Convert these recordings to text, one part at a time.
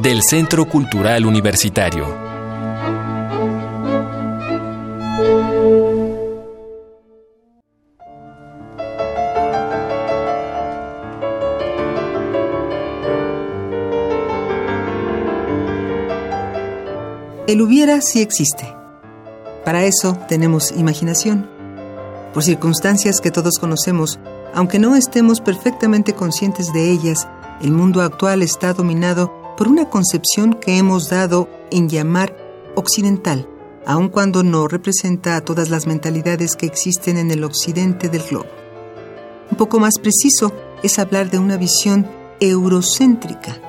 del Centro Cultural Universitario. El hubiera sí existe. Para eso tenemos imaginación. Por circunstancias que todos conocemos, aunque no estemos perfectamente conscientes de ellas, el mundo actual está dominado por una concepción que hemos dado en llamar occidental, aun cuando no representa a todas las mentalidades que existen en el occidente del globo. Un poco más preciso es hablar de una visión eurocéntrica,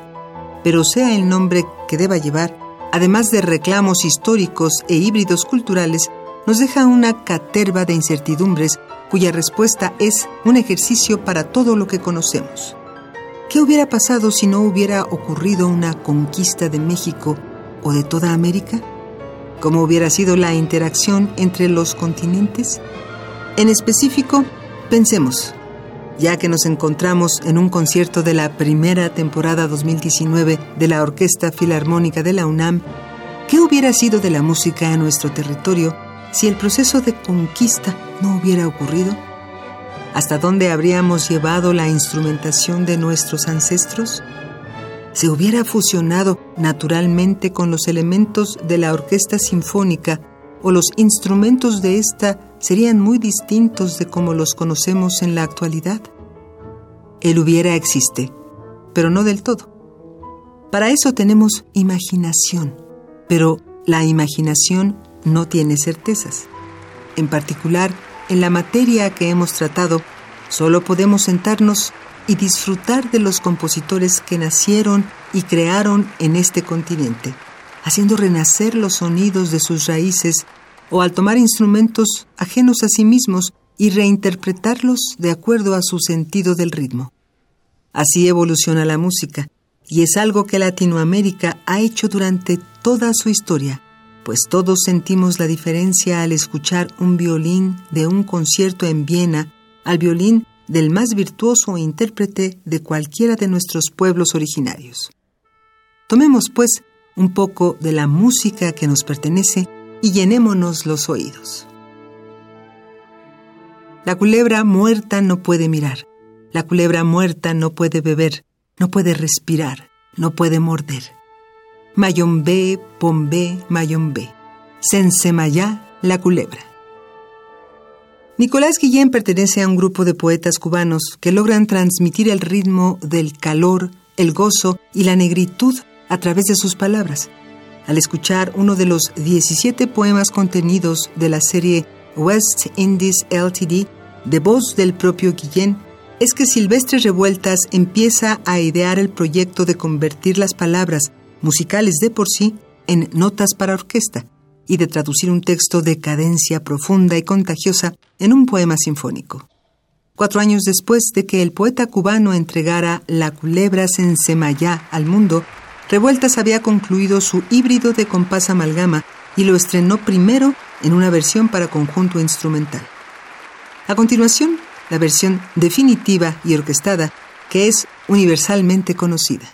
pero sea el nombre que deba llevar, además de reclamos históricos e híbridos culturales, nos deja una caterva de incertidumbres cuya respuesta es un ejercicio para todo lo que conocemos. ¿Qué hubiera pasado si no hubiera ocurrido una conquista de México o de toda América? ¿Cómo hubiera sido la interacción entre los continentes? En específico, pensemos, ya que nos encontramos en un concierto de la primera temporada 2019 de la Orquesta Filarmónica de la UNAM, ¿qué hubiera sido de la música en nuestro territorio si el proceso de conquista no hubiera ocurrido? ¿Hasta dónde habríamos llevado la instrumentación de nuestros ancestros? ¿Se hubiera fusionado naturalmente con los elementos de la orquesta sinfónica o los instrumentos de esta serían muy distintos de como los conocemos en la actualidad? El hubiera existe, pero no del todo. Para eso tenemos imaginación, pero la imaginación no tiene certezas. En particular, en la materia que hemos tratado, solo podemos sentarnos y disfrutar de los compositores que nacieron y crearon en este continente, haciendo renacer los sonidos de sus raíces o al tomar instrumentos ajenos a sí mismos y reinterpretarlos de acuerdo a su sentido del ritmo. Así evoluciona la música, y es algo que Latinoamérica ha hecho durante toda su historia pues todos sentimos la diferencia al escuchar un violín de un concierto en Viena al violín del más virtuoso intérprete de cualquiera de nuestros pueblos originarios. Tomemos, pues, un poco de la música que nos pertenece y llenémonos los oídos. La culebra muerta no puede mirar, la culebra muerta no puede beber, no puede respirar, no puede morder. Mayombe, Pombe, Mayombe. Sensemayá, la culebra. Nicolás Guillén pertenece a un grupo de poetas cubanos que logran transmitir el ritmo del calor, el gozo y la negritud a través de sus palabras. Al escuchar uno de los 17 poemas contenidos de la serie West Indies LTD, de voz del propio Guillén, es que Silvestre Revueltas empieza a idear el proyecto de convertir las palabras musicales de por sí, en notas para orquesta y de traducir un texto de cadencia profunda y contagiosa en un poema sinfónico. Cuatro años después de que el poeta cubano entregara La culebra sensemayá al mundo, Revueltas había concluido su híbrido de compás amalgama y lo estrenó primero en una versión para conjunto instrumental. A continuación, la versión definitiva y orquestada, que es universalmente conocida.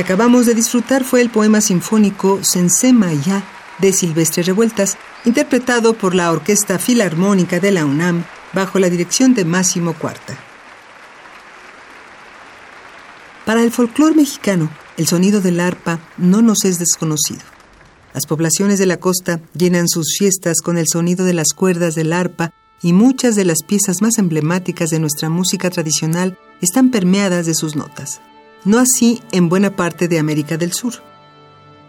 Que acabamos de disfrutar fue el poema sinfónico Sensema Ya de Silvestre Revueltas, interpretado por la Orquesta Filarmónica de la UNAM bajo la dirección de Máximo Cuarta. Para el folclore mexicano, el sonido del arpa no nos es desconocido. Las poblaciones de la costa llenan sus fiestas con el sonido de las cuerdas del arpa y muchas de las piezas más emblemáticas de nuestra música tradicional están permeadas de sus notas. No así en buena parte de América del Sur.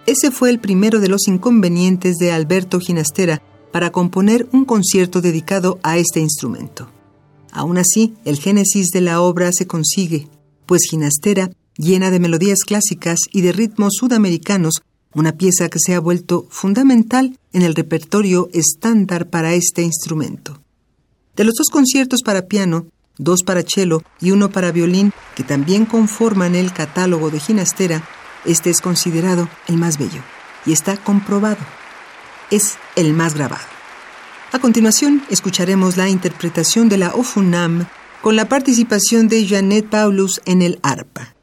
Ese fue el primero de los inconvenientes de Alberto Ginastera para componer un concierto dedicado a este instrumento. Aún así, el génesis de la obra se consigue, pues Ginastera, llena de melodías clásicas y de ritmos sudamericanos, una pieza que se ha vuelto fundamental en el repertorio estándar para este instrumento. De los dos conciertos para piano, dos para cello y uno para violín, que también conforman el catálogo de Ginastera, este es considerado el más bello y está comprobado. Es el más grabado. A continuación, escucharemos la interpretación de la Ofunam con la participación de Janet Paulus en el arpa.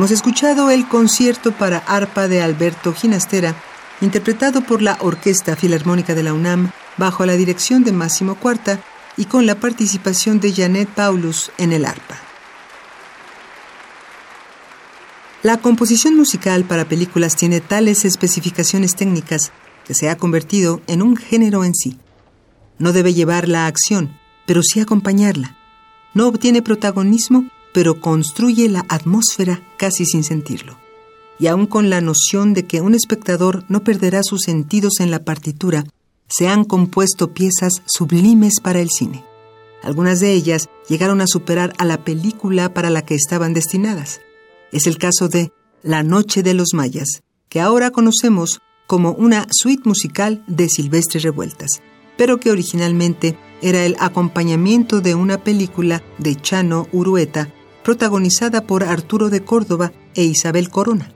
Hemos escuchado el concierto para arpa de Alberto Ginastera, interpretado por la Orquesta Filarmónica de la UNAM bajo la dirección de Máximo Cuarta y con la participación de Janet Paulus en el arpa. La composición musical para películas tiene tales especificaciones técnicas que se ha convertido en un género en sí. No debe llevar la acción, pero sí acompañarla. No obtiene protagonismo, pero construye la atmósfera casi sin sentirlo. Y aun con la noción de que un espectador no perderá sus sentidos en la partitura, se han compuesto piezas sublimes para el cine. Algunas de ellas llegaron a superar a la película para la que estaban destinadas. Es el caso de La Noche de los Mayas, que ahora conocemos como una suite musical de Silvestre Revueltas, pero que originalmente era el acompañamiento de una película de Chano Urueta, protagonizada por Arturo de Córdoba e Isabel Corona.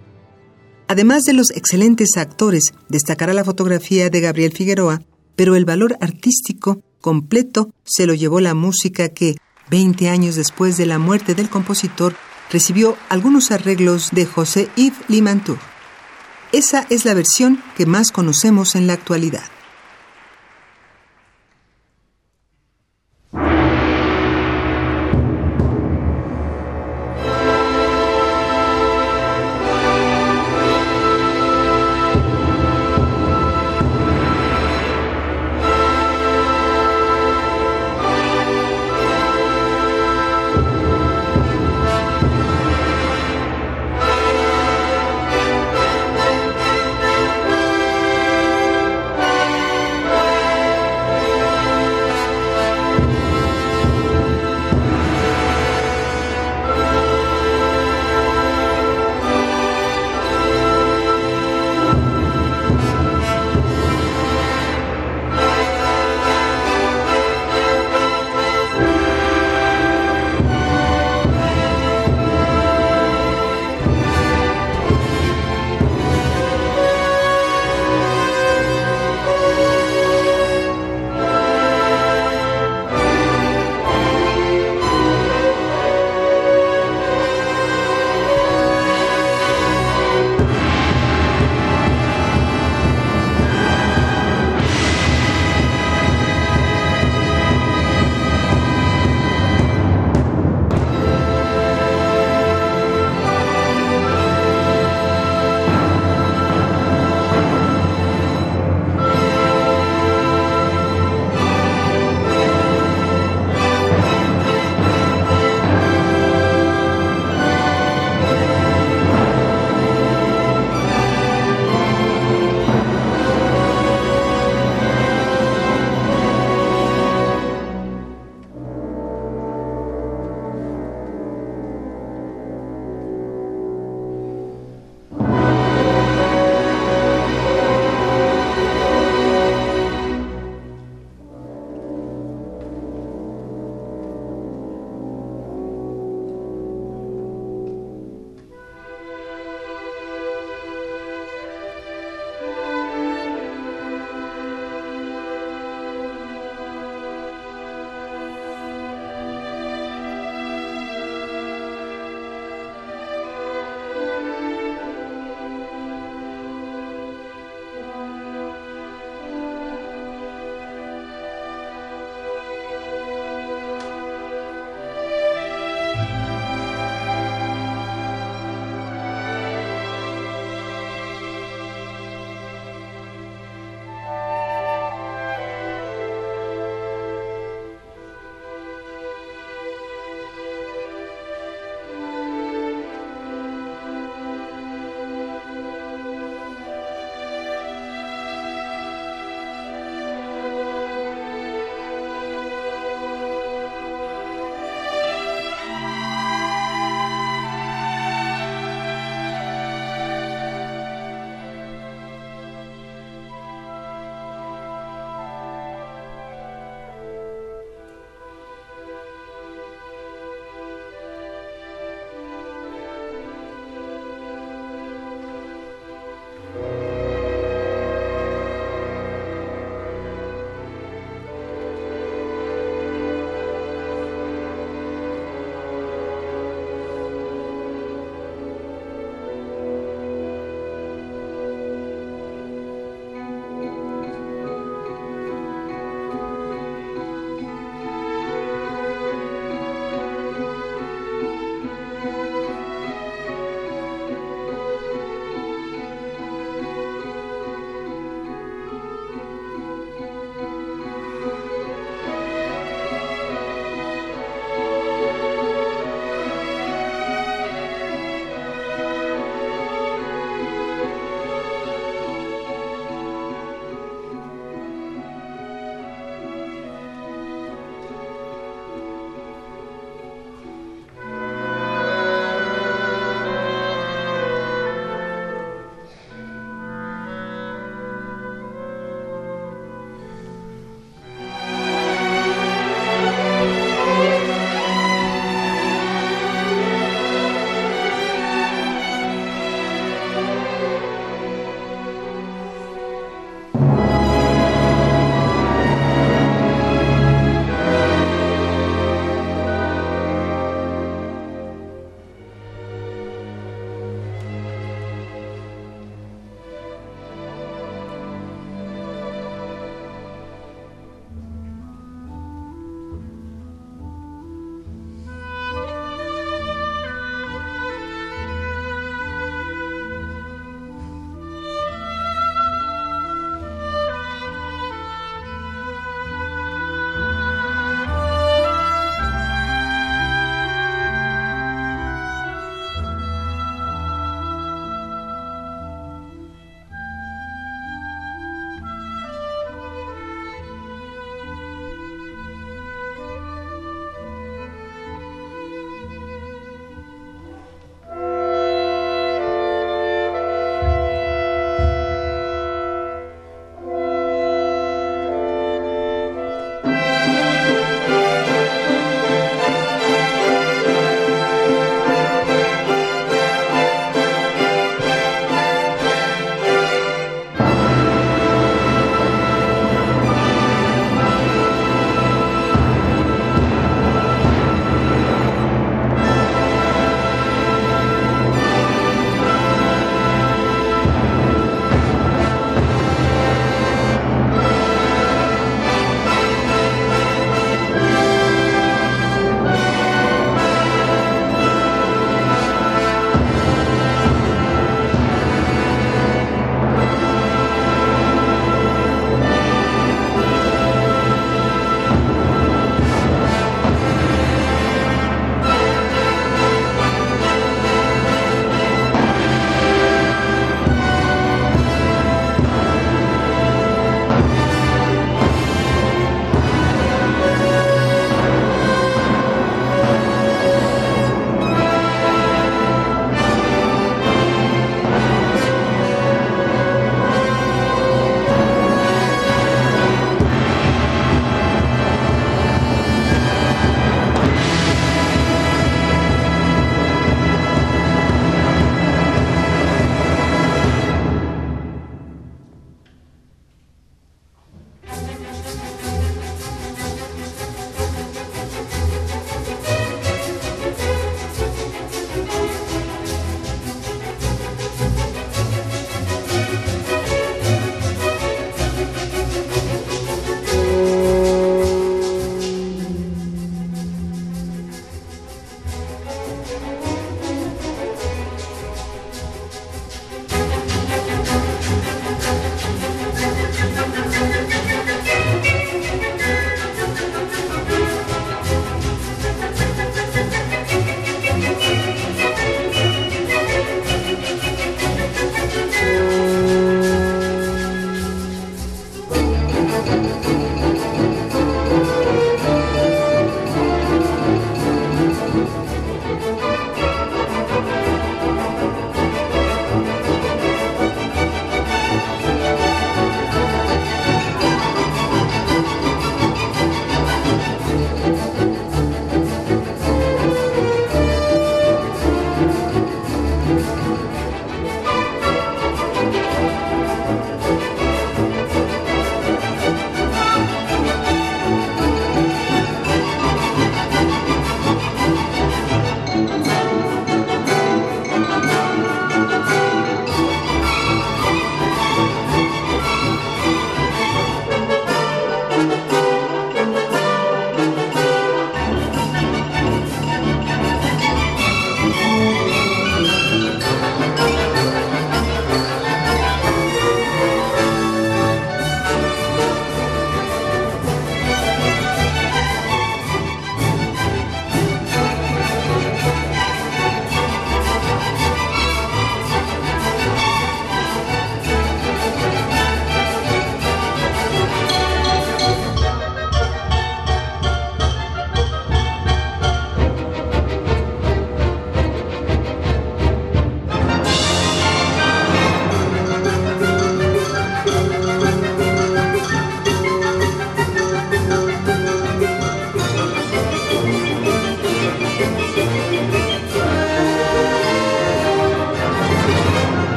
Además de los excelentes actores, destacará la fotografía de Gabriel Figueroa, pero el valor artístico completo se lo llevó la música que, 20 años después de la muerte del compositor, recibió algunos arreglos de José Yves Limantour. Esa es la versión que más conocemos en la actualidad.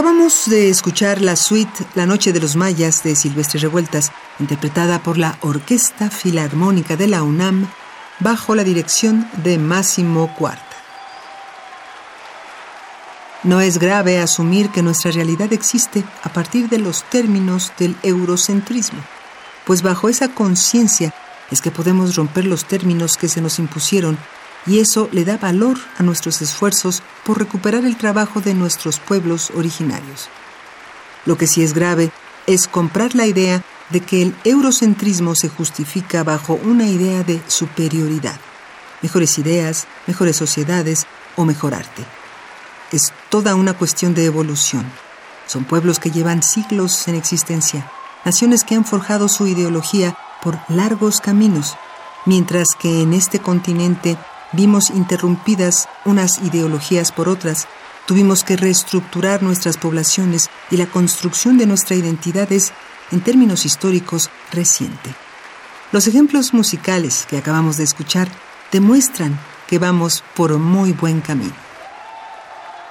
Acabamos de escuchar la suite La Noche de los Mayas de Silvestre Revueltas, interpretada por la Orquesta Filarmónica de la UNAM bajo la dirección de Máximo Cuarta. No es grave asumir que nuestra realidad existe a partir de los términos del eurocentrismo, pues bajo esa conciencia es que podemos romper los términos que se nos impusieron y eso le da valor a nuestros esfuerzos por recuperar el trabajo de nuestros pueblos originarios. Lo que sí es grave es comprar la idea de que el eurocentrismo se justifica bajo una idea de superioridad, mejores ideas, mejores sociedades o mejor arte. Es toda una cuestión de evolución. Son pueblos que llevan siglos en existencia, naciones que han forjado su ideología por largos caminos, mientras que en este continente vimos interrumpidas unas ideologías por otras, tuvimos que reestructurar nuestras poblaciones y la construcción de nuestra identidad es, en términos históricos, reciente. Los ejemplos musicales que acabamos de escuchar demuestran que vamos por muy buen camino.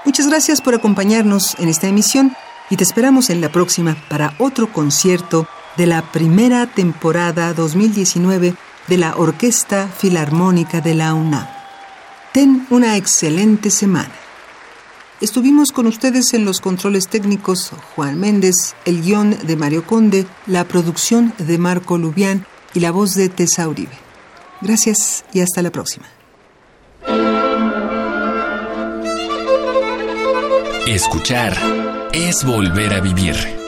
Muchas gracias por acompañarnos en esta emisión y te esperamos en la próxima para otro concierto de la primera temporada 2019 de la Orquesta Filarmónica de la UNAM. Ten una excelente semana. Estuvimos con ustedes en los controles técnicos Juan Méndez, el guion de Mario Conde, la producción de Marco Lubián y la voz de Tessa Uribe. Gracias y hasta la próxima. Escuchar es volver a vivir.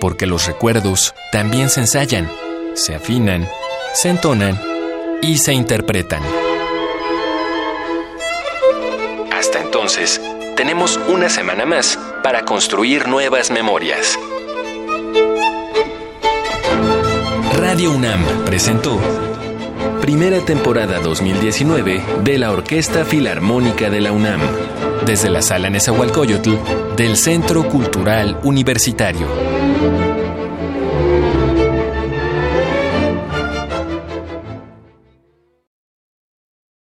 Porque los recuerdos también se ensayan, se afinan, se entonan y se interpretan. Hasta entonces, tenemos una semana más para construir nuevas memorias. Radio UNAM presentó Primera temporada 2019 de la Orquesta Filarmónica de la UNAM, desde la Sala Nezahualcóyotl del Centro Cultural Universitario.